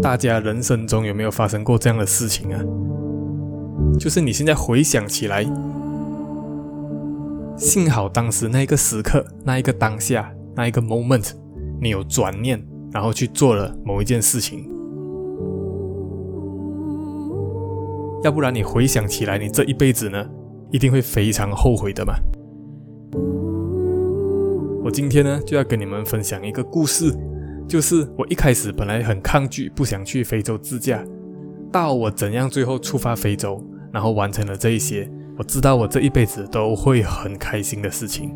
大家人生中有没有发生过这样的事情啊？就是你现在回想起来，幸好当时那一个时刻、那一个当下、那一个 moment，你有转念，然后去做了某一件事情。要不然你回想起来，你这一辈子呢，一定会非常后悔的嘛。我今天呢，就要跟你们分享一个故事。就是我一开始本来很抗拒，不想去非洲自驾，到我怎样最后出发非洲，然后完成了这一些，我知道我这一辈子都会很开心的事情。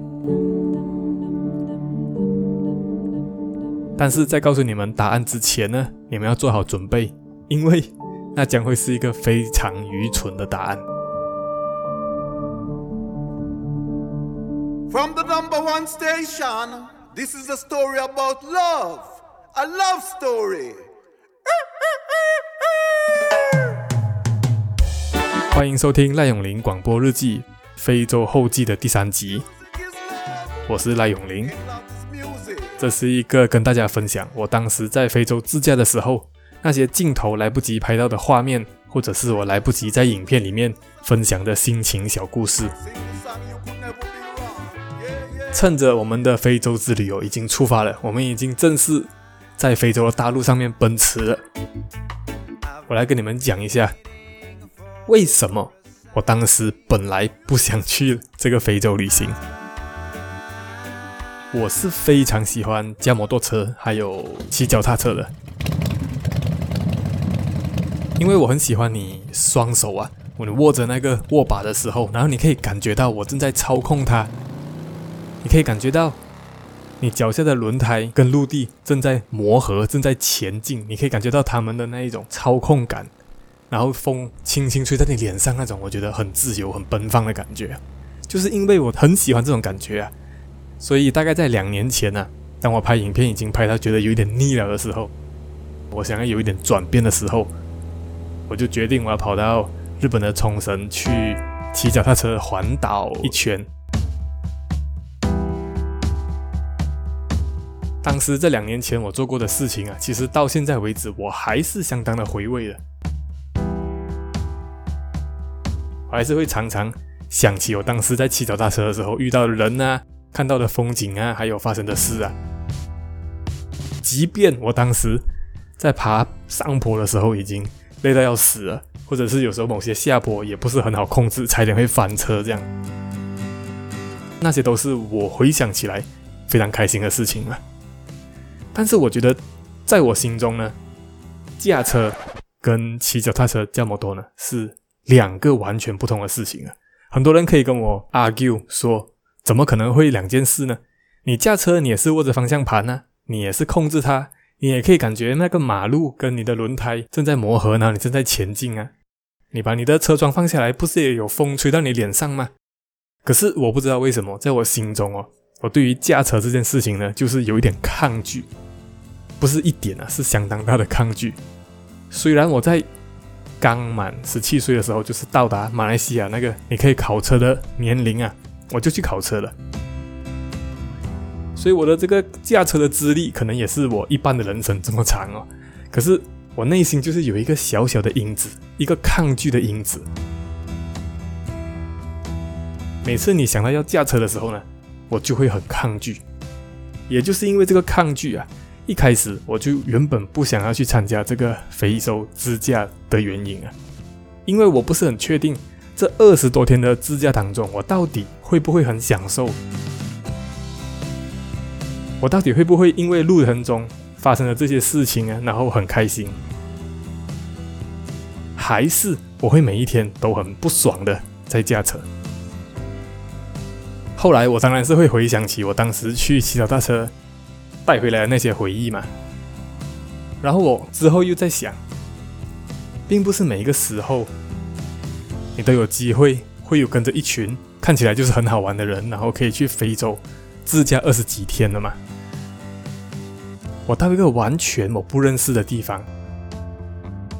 但是在告诉你们答案之前呢，你们要做好准备，因为那将会是一个非常愚蠢的答案。From the number one station, this is a story about love. A love story。欢迎收听赖永林广播日记非洲后记的第三集。我是赖永林。这是一个跟大家分享我当时在非洲自驾的时候，那些镜头来不及拍到的画面，或者是我来不及在影片里面分享的心情小故事。趁着我们的非洲之旅游已经出发了，我们已经正式。在非洲的大陆上面奔驰了，我来跟你们讲一下，为什么我当时本来不想去这个非洲旅行。我是非常喜欢驾摩托车，还有骑脚踏车的，因为我很喜欢你双手啊，我握着那个握把的时候，然后你可以感觉到我正在操控它，你可以感觉到。你脚下的轮胎跟陆地正在磨合，正在前进，你可以感觉到他们的那一种操控感，然后风轻轻吹在你脸上那种，我觉得很自由、很奔放的感觉。就是因为我很喜欢这种感觉啊，所以大概在两年前呢、啊，当我拍影片已经拍到觉得有一点腻了的时候，我想要有一点转变的时候，我就决定我要跑到日本的冲绳去骑脚踏车环岛一圈。当时这两年前我做过的事情啊，其实到现在为止我还是相当的回味的。我还是会常常想起我当时在骑脚踏车的时候遇到的人啊，看到的风景啊，还有发生的事啊。即便我当时在爬上坡的时候已经累到要死了，或者是有时候某些下坡也不是很好控制，差点会翻车这样，那些都是我回想起来非常开心的事情了。但是我觉得，在我心中呢，驾车跟骑脚踏车、驾摩托呢是两个完全不同的事情啊。很多人可以跟我 argue 说，怎么可能会两件事呢？你驾车，你也是握着方向盘啊，你也是控制它，你也可以感觉那个马路跟你的轮胎正在磨合呢，你正在前进啊。你把你的车窗放下来，不是也有风吹到你脸上吗？可是我不知道为什么，在我心中哦。我对于驾车这件事情呢，就是有一点抗拒，不是一点啊，是相当大的抗拒。虽然我在刚满十七岁的时候，就是到达马来西亚那个你可以考车的年龄啊，我就去考车了。所以我的这个驾车的资历，可能也是我一半的人生这么长哦。可是我内心就是有一个小小的因子，一个抗拒的因子。每次你想到要驾车的时候呢，我就会很抗拒，也就是因为这个抗拒啊，一开始我就原本不想要去参加这个非洲自驾的原因啊，因为我不是很确定这二十多天的自驾当中，我到底会不会很享受，我到底会不会因为路程中发生的这些事情啊，然后很开心，还是我会每一天都很不爽的在驾车。后来我当然是会回想起我当时去骑脚踏车带回来的那些回忆嘛，然后我之后又在想，并不是每一个时候你都有机会会有跟着一群看起来就是很好玩的人，然后可以去非洲自驾二十几天的嘛。我到一个完全我不认识的地方，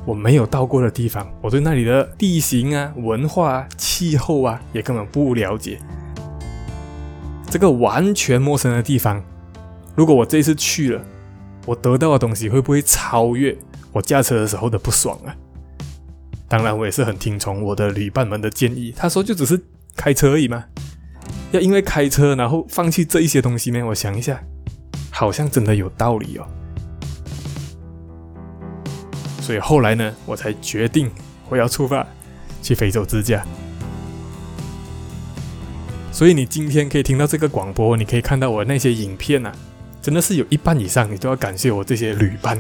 我没有到过的地方，我对那里的地形啊、文化啊、气候啊也根本不了解。这个完全陌生的地方，如果我这次去了，我得到的东西会不会超越我驾车的时候的不爽啊？当然，我也是很听从我的旅伴们的建议。他说就只是开车而已嘛，要因为开车然后放弃这一些东西吗？我想一下，好像真的有道理哦。所以后来呢，我才决定我要出发去非洲自驾。所以你今天可以听到这个广播，你可以看到我那些影片啊。真的是有一半以上，你都要感谢我这些旅伴，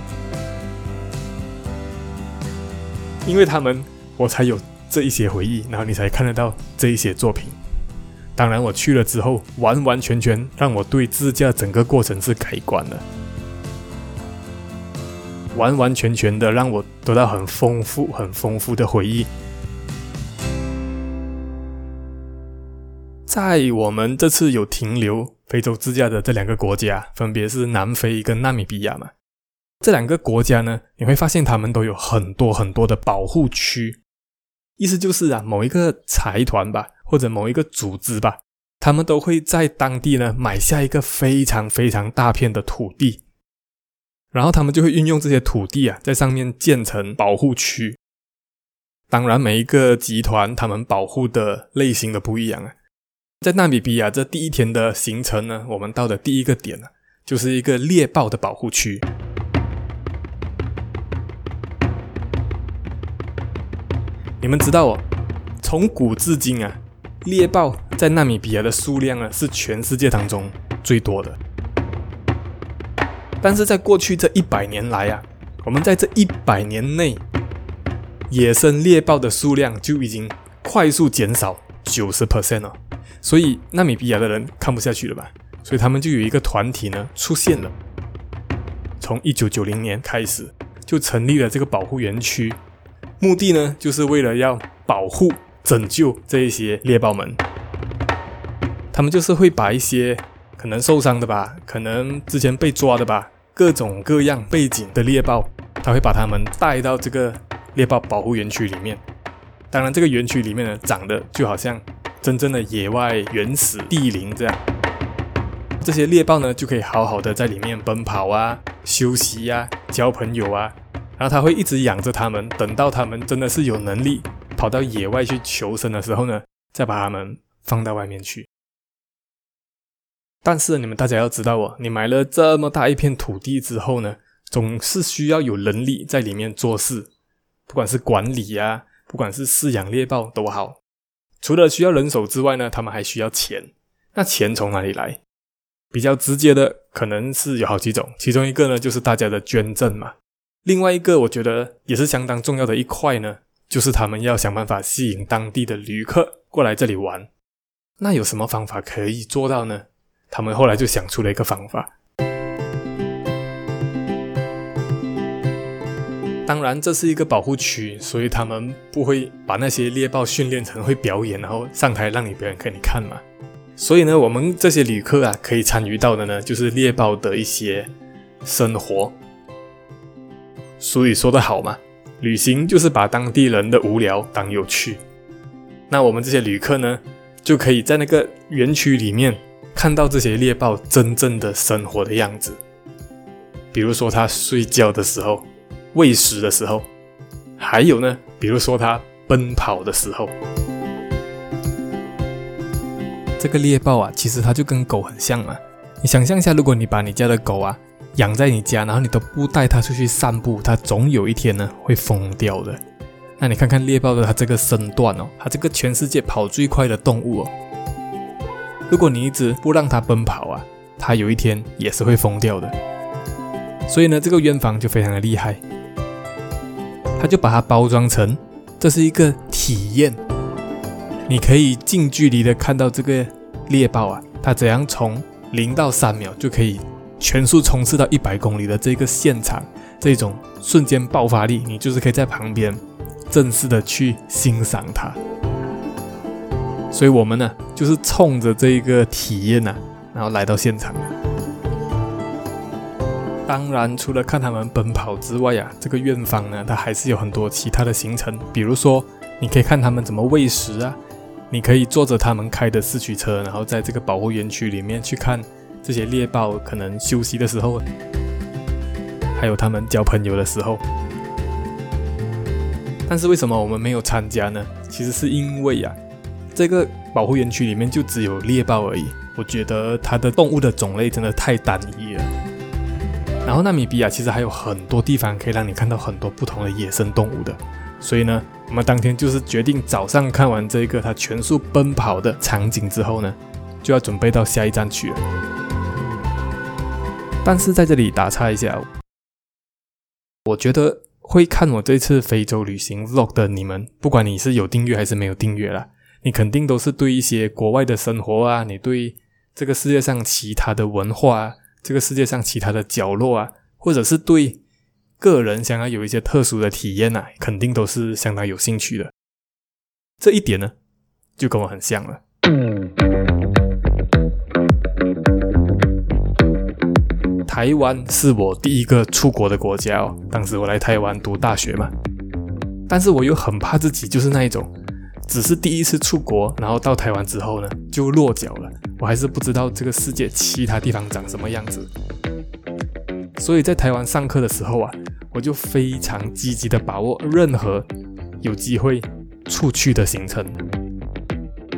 因为他们，我才有这一些回忆，然后你才看得到这一些作品。当然，我去了之后，完完全全让我对自驾整个过程是改观了，完完全全的让我得到很丰富、很丰富的回忆。在我们这次有停留非洲自驾的这两个国家，分别是南非跟纳米比亚嘛。这两个国家呢，你会发现他们都有很多很多的保护区，意思就是啊，某一个财团吧，或者某一个组织吧，他们都会在当地呢买下一个非常非常大片的土地，然后他们就会运用这些土地啊，在上面建成保护区。当然，每一个集团他们保护的类型的不一样啊。在纳米比亚这第一天的行程呢，我们到的第一个点呢，就是一个猎豹的保护区。你们知道哦，从古至今啊，猎豹在纳米比亚的数量啊是全世界当中最多的。但是在过去这一百年来啊，我们在这一百年内，野生猎豹的数量就已经快速减少九十 percent 了。所以纳米比亚的人看不下去了吧？所以他们就有一个团体呢出现了。从一九九零年开始就成立了这个保护园区，目的呢就是为了要保护、拯救这一些猎豹们。他们就是会把一些可能受伤的吧，可能之前被抓的吧，各种各样背景的猎豹，他会把他们带到这个猎豹保护园区里面。当然，这个园区里面呢，长得就好像。真正的野外原始地灵这样，这些猎豹呢就可以好好的在里面奔跑啊、休息呀、啊、交朋友啊，然后他会一直养着它们，等到它们真的是有能力跑到野外去求生的时候呢，再把它们放到外面去。但是你们大家要知道哦，你买了这么大一片土地之后呢，总是需要有能力在里面做事，不管是管理啊，不管是饲养猎豹都好。除了需要人手之外呢，他们还需要钱。那钱从哪里来？比较直接的可能是有好几种，其中一个呢就是大家的捐赠嘛。另外一个我觉得也是相当重要的一块呢，就是他们要想办法吸引当地的旅客过来这里玩。那有什么方法可以做到呢？他们后来就想出了一个方法。当然，这是一个保护区，所以他们不会把那些猎豹训练成会表演，然后上台让你表演给你看嘛。所以呢，我们这些旅客啊，可以参与到的呢，就是猎豹的一些生活。所以说得好嘛，旅行就是把当地人的无聊当有趣。那我们这些旅客呢，就可以在那个园区里面看到这些猎豹真正的生活的样子，比如说他睡觉的时候。喂食的时候，还有呢，比如说它奔跑的时候，这个猎豹啊，其实它就跟狗很像嘛。你想象一下，如果你把你家的狗啊养在你家，然后你都不带它出去散步，它总有一天呢会疯掉的。那你看看猎豹的它这个身段哦，它这个全世界跑最快的动物哦，如果你一直不让它奔跑啊，它有一天也是会疯掉的。所以呢，这个冤房就非常的厉害。他就把它包装成，这是一个体验，你可以近距离的看到这个猎豹啊，它怎样从零到三秒就可以全速冲刺到一百公里的这个现场，这种瞬间爆发力，你就是可以在旁边正式的去欣赏它。所以我们呢，就是冲着这一个体验呢、啊，然后来到现场。当然，除了看他们奔跑之外、啊，这个院方呢，它还是有很多其他的行程。比如说，你可以看他们怎么喂食啊，你可以坐着他们开的四驱车，然后在这个保护园区里面去看这些猎豹可能休息的时候，还有他们交朋友的时候。但是为什么我们没有参加呢？其实是因为、啊，这个保护园区里面就只有猎豹而已。我觉得它的动物的种类真的太单一了。然后纳米比亚其实还有很多地方可以让你看到很多不同的野生动物的。所以呢，我们当天就是决定早上看完这个它全速奔跑的场景之后呢，就要准备到下一站去了。但是在这里打岔一下，我觉得会看我这次非洲旅行 vlog 的你们，不管你是有订阅还是没有订阅啦，你肯定都是对一些国外的生活啊，你对这个世界上其他的文化啊，这个世界上其他的角落啊，或者是对个人想要有一些特殊的体验啊，肯定都是相当有兴趣的。这一点呢，就跟我很像了。台湾是我第一个出国的国家哦，当时我来台湾读大学嘛，但是我又很怕自己就是那一种，只是第一次出国，然后到台湾之后呢，就落脚了，我还是不知道这个世界其他地方长什么样子，所以在台湾上课的时候啊，我就非常积极的把握任何有机会出去的行程，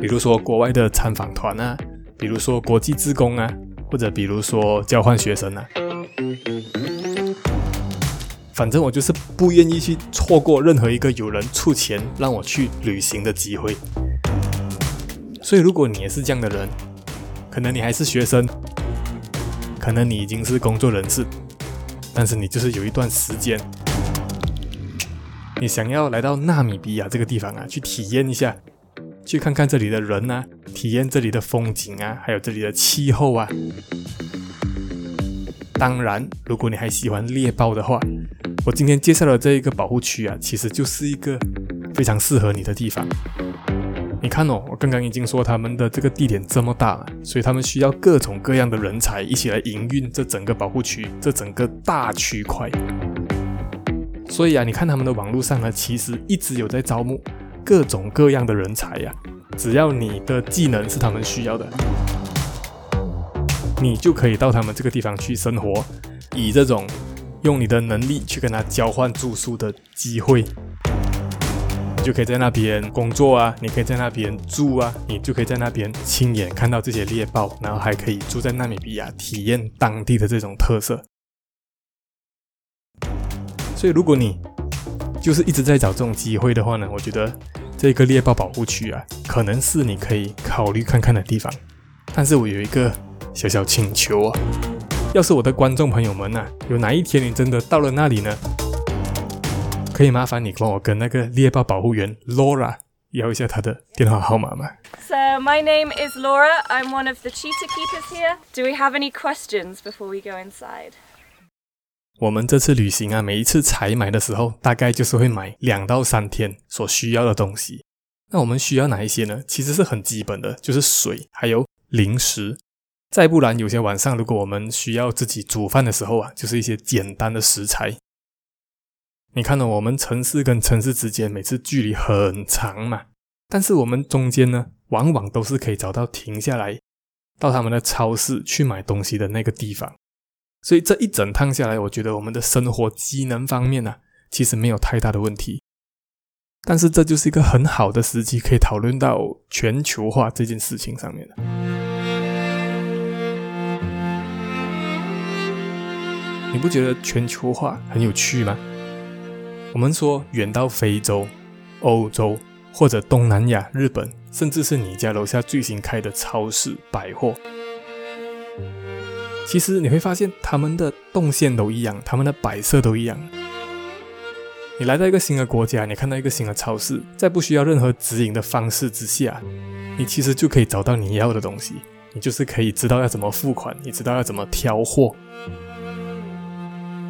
比如说国外的参访团啊，比如说国际志工啊。或者比如说交换学生啊，反正我就是不愿意去错过任何一个有人出钱让我去旅行的机会。所以如果你也是这样的人，可能你还是学生，可能你已经是工作人士，但是你就是有一段时间，你想要来到纳米比亚这个地方啊，去体验一下。去看看这里的人啊，体验这里的风景啊，还有这里的气候啊。当然，如果你还喜欢猎豹的话，我今天介绍的这一个保护区啊，其实就是一个非常适合你的地方。你看哦，我刚刚已经说他们的这个地点这么大了，所以他们需要各种各样的人才一起来营运这整个保护区，这整个大区块。所以啊，你看他们的网络上呢，其实一直有在招募。各种各样的人才呀，只要你的技能是他们需要的，你就可以到他们这个地方去生活，以这种用你的能力去跟他交换住宿的机会，你就可以在那边工作啊，你可以在那边住啊，你就可以在那边亲眼看到这些猎豹，然后还可以住在纳米比亚，体验当地的这种特色。所以，如果你就是一直在找这种机会的话呢，我觉得这个猎豹保护区啊，可能是你可以考虑看看的地方。但是我有一个小小请求啊，要是我的观众朋友们啊，有哪一天你真的到了那里呢，可以麻烦你帮我跟那个猎豹保护员 Laura 要一下她的电话号码吗？So my name is Laura. I'm one of the cheetah keepers here. Do we have any questions before we go inside? 我们这次旅行啊，每一次采买的时候，大概就是会买两到三天所需要的东西。那我们需要哪一些呢？其实是很基本的，就是水，还有零食。再不然，有些晚上如果我们需要自己煮饭的时候啊，就是一些简单的食材。你看到我们城市跟城市之间每次距离很长嘛，但是我们中间呢，往往都是可以找到停下来到他们的超市去买东西的那个地方。所以这一整趟下来，我觉得我们的生活机能方面呢、其实没有太大的问题。但是这就是一个很好的时机，可以讨论到全球化这件事情上面了。你不觉得全球化很有趣吗？我们说远到非洲、欧洲或者东南亚、日本，甚至是你家楼下最新开的超市、百货。其实你会发现，他们的动线都一样，他们的摆设都一样。你来到一个新的国家，你看到一个新的超市，在不需要任何指引的方式之下，你其实就可以找到你要的东西。你就是可以知道要怎么付款，你知道要怎么挑货。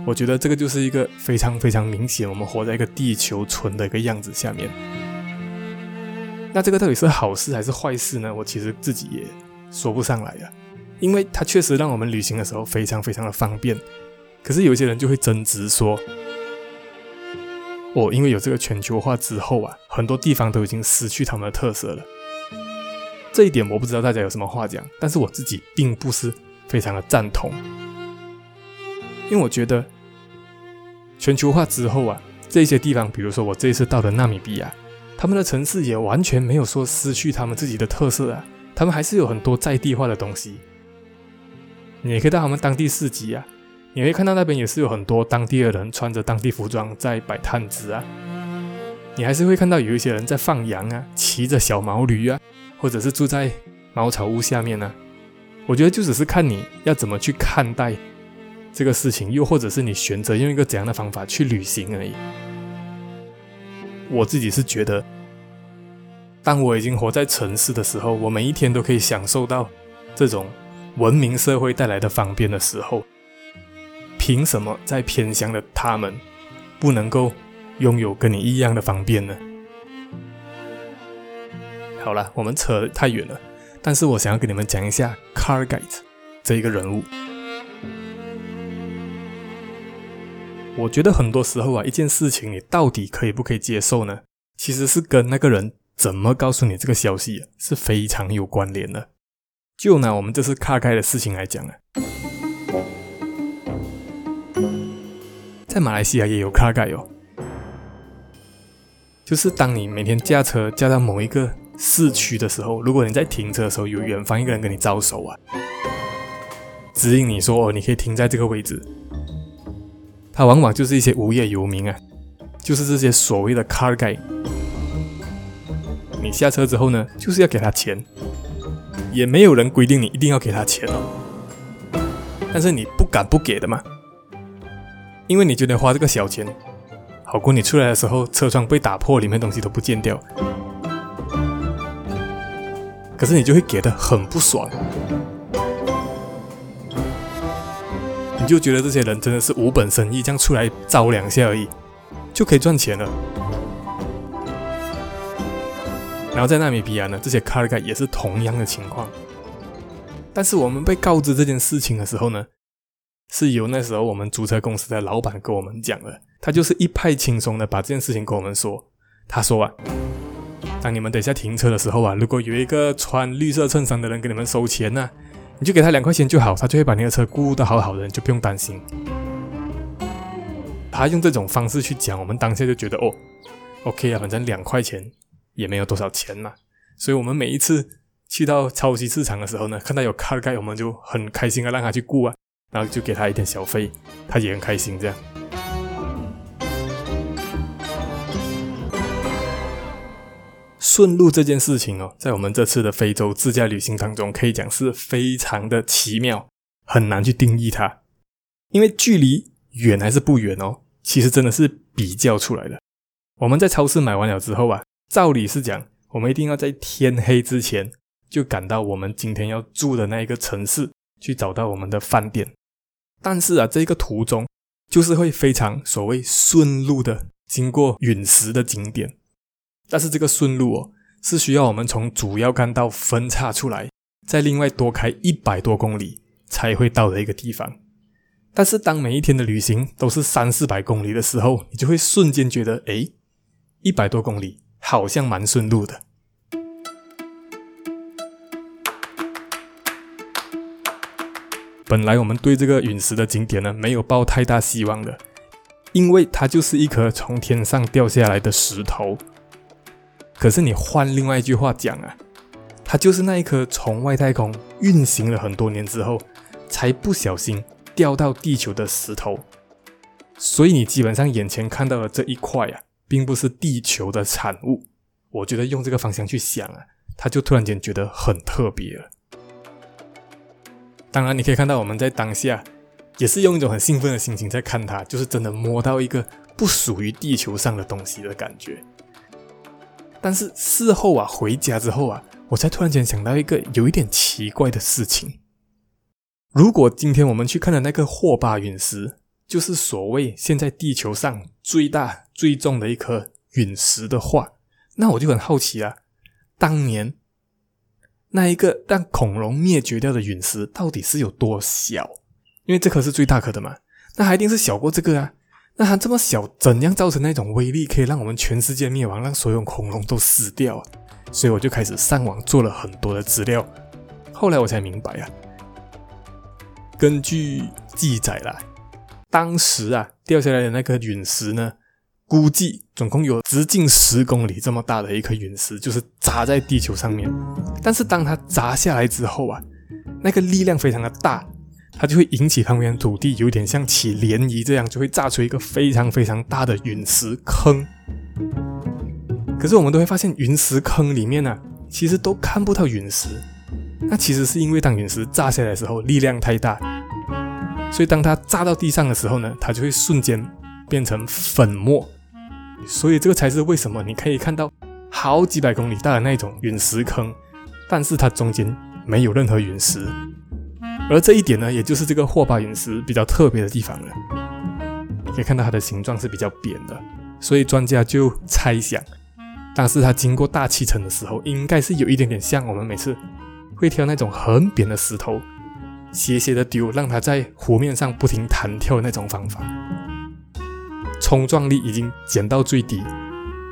我觉得这个就是一个非常非常明显，我们活在一个地球村的一个样子下面。那这个到底是好事还是坏事呢？我其实自己也说不上来啊。因为它确实让我们旅行的时候非常非常的方便，可是有些人就会争执说，哦，因为有这个全球化之后啊，很多地方都已经失去他们的特色了。这一点我不知道大家有什么话讲，但是我自己并不是非常的赞同，因为我觉得全球化之后啊，这些地方，比如说我这一次到的纳米比亚，他们的城市也完全没有说失去他们自己的特色啊，他们还是有很多在地化的东西。你也可以到他们当地市集啊，你会看到那边也是有很多当地的人穿着当地服装在摆摊子啊。你还是会看到有一些人在放羊啊，骑着小毛驴啊，或者是住在茅草屋下面呢、啊。我觉得就只是看你要怎么去看待这个事情，又或者是你选择用一个怎样的方法去旅行而已。我自己是觉得，当我已经活在城市的时候，我每一天都可以享受到这种文明社会带来的方便的时候，凭什么在偏乡的他们不能够？拥有跟你一样的方便呢？好了，我们扯太远了。但是我想要跟你们讲一下 Car Guide 这一个人物。我觉得很多时候啊，一件事情你到底可以不可以接受呢？其实是跟那个人怎么告诉你这个消息啊，是非常有关联的。就拿我们这次 Car Guide 的事情来讲啊，在马来西亚也有卡盖哦。就是当你每天驾车驾到某一个市区的时候，如果你在停车的时候，有远方一个人跟你招手啊，指引你说哦，你可以停在这个位置。他往往就是一些无业游民啊，就是这些所谓的 car guy。你下车之后呢，就是要给他钱，也没有人规定你一定要给他钱哦，但是你不敢不给的嘛，因为你觉得花这个小钱。好过你出来的时候，车窗被打破，里面东西都不见掉。可是你就会给的很不爽，你就觉得这些人真的是无本生意，这样出来招两下而已，就可以赚钱了。然后在纳米比亚呢，这些 car guide 也是同样的情况。但是我们被告知这件事情的时候呢，是由那时候我们租车公司的老板跟我们讲的。他就是一派轻松的把这件事情跟我们说。他说啊，当你们等一下停车的时候啊，如果有一个穿绿色衬衫的人给你们收钱呢、啊，你就给他两块钱就好，他就会把你的车顾得好好的，就不用担心。他用这种方式去讲，我们当下就觉得哦，OK 啊，反正两块钱也没有多少钱嘛。所以我们每一次去到超级市场的时候呢，看到有 car guy，我们就很开心啊让他去顾啊，然后就给他一点小费，他也很开心这样。顺路这件事情哦，在我们这次的非洲自驾旅行当中，可以讲是非常的奇妙，很难去定义它。因为距离远还是不远哦，其实真的是比较出来的。我们在超市买完了之后啊，照理是讲，我们一定要在天黑之前就赶到我们今天要住的那一个城市，去找到我们的饭店。但是啊，这个途中就是会非常所谓顺路的经过陨石的景点。但是这个顺路哦，是需要我们从主要干道分叉出来，再另外多开一百多公里才会到的一个地方。但是当每一天的旅行都是三四百公里的时候，你就会瞬间觉得，诶，一百多公里好像蛮顺路的。本来我们对这个陨石的景点呢，没有抱太大希望的，因为它就是一颗从天上掉下来的石头。可是你换另外一句话讲啊，它就是那一颗从外太空运行了很多年之后，才不小心掉到地球的石头。所以你基本上眼前看到的这一块啊，并不是地球的产物。我觉得用这个方向去想啊，它就突然间觉得很特别了。当然，你可以看到我们在当下也是用一种很兴奋的心情在看它，就是真的摸到一个不属于地球上的东西的感觉。但是事后啊，回家之后啊，我才突然间想到一个有一点奇怪的事情。如果今天我们去看的那个霍巴陨石，就是所谓现在地球上最大最重的一颗陨石的话，那我就很好奇啊，当年那一个让恐龙灭绝掉的陨石到底是有多小？因为这颗是最大颗的嘛，那还一定是小过这个啊。那它这么小，怎样造成那种威力，可以让我们全世界灭亡，让所有恐龙都死掉啊？所以我就开始上网做了很多的资料。后来我才明白啊，根据记载啦，当时啊掉下来的那颗陨石呢，估计总共有直径十公里这么大的一颗陨石，就是砸在地球上面。但是当它砸下来之后啊，那个力量非常的大，它就会引起旁边的土地有点像起涟漪这样，就会炸出一个非常非常大的陨石坑。可是我们都会发现，陨石坑里面呢、其实都看不到陨石。那其实是因为当陨石炸下来的时候，力量太大，所以当它炸到地上的时候呢，它就会瞬间变成粉末。所以这个才是为什么你可以看到好几百公里大的那种陨石坑，但是它中间没有任何陨石。而这一点呢，也就是这个霍巴陨石比较特别的地方了。可以看到它的形状是比较扁的，所以专家就猜想，当时它经过大气层的时候，应该是有一点点像我们每次。会挑那种很扁的石头，斜斜的丢，让它在湖面上不停弹跳的那种方法，冲撞力已经减到最低，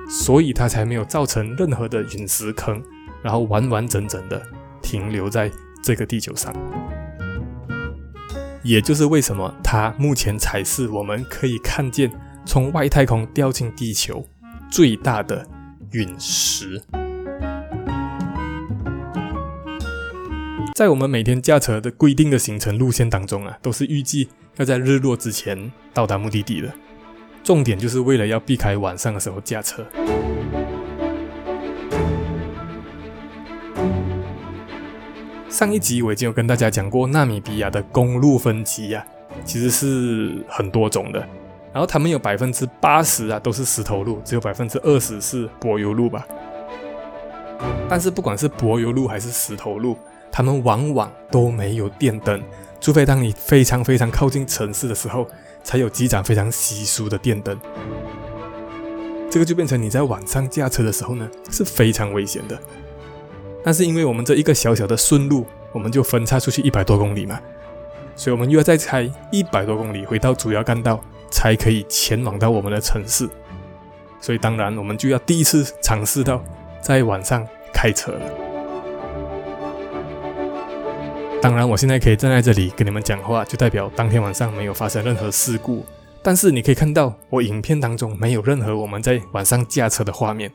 所以它才没有造成任何的陨石坑，然后完完整整的停留在这个地球上。也就是为什么它目前才是我们可以看见从外太空掉进地球最大的陨石。在我们每天驾车的规定的行程路线当中啊，都是预计要在日落之前到达目的地的。重点就是为了要避开晚上的时候驾车。上一集我已经有跟大家讲过，纳米比亚的公路分级啊，其实是很多种的。然后他们有百分之八十啊都是石头路，只有百分之二十是柏油路吧。但是不管是柏油路还是石头路，他们往往都没有电灯，除非当你非常非常靠近城市的时候，才有几盏非常稀疏的电灯。这个就变成你在晚上驾车的时候呢，是非常危险的。但是因为我们这一个小小的顺路，我们就分叉出去一百多公里嘛，所以我们又要再开一百多公里回到主要干道，才可以前往到我们的城市。所以当然，我们就要第一次尝试到在晚上开车了。当然，我现在可以站在这里跟你们讲话，就代表当天晚上没有发生任何事故。但是你可以看到，我影片当中没有任何我们在晚上驾车的画面，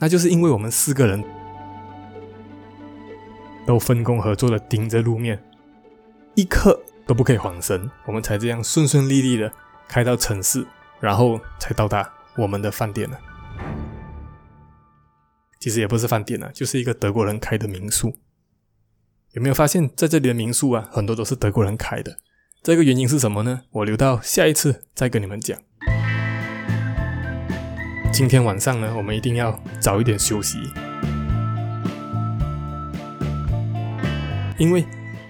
那就是因为我们四个人都分工合作的盯着路面，一刻都不可以晃神，我们才这样顺顺利利的开到城市，然后才到达我们的饭店了。其实也不是饭店啊，就是一个德国人开的民宿。有没有发现，在这里的民宿啊，很多都是德国人开的？这个原因是什么呢？我留到下一次再跟你们讲。今天晚上呢，我们一定要早一点休息，因为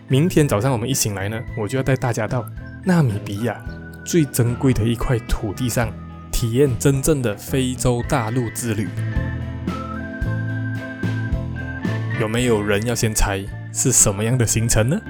明天早上我们一醒来呢，我就要带大家到纳米比亚最珍贵的一块土地上，体验真正的非洲大陆之旅。有没有人要先猜？是什么样的行程呢？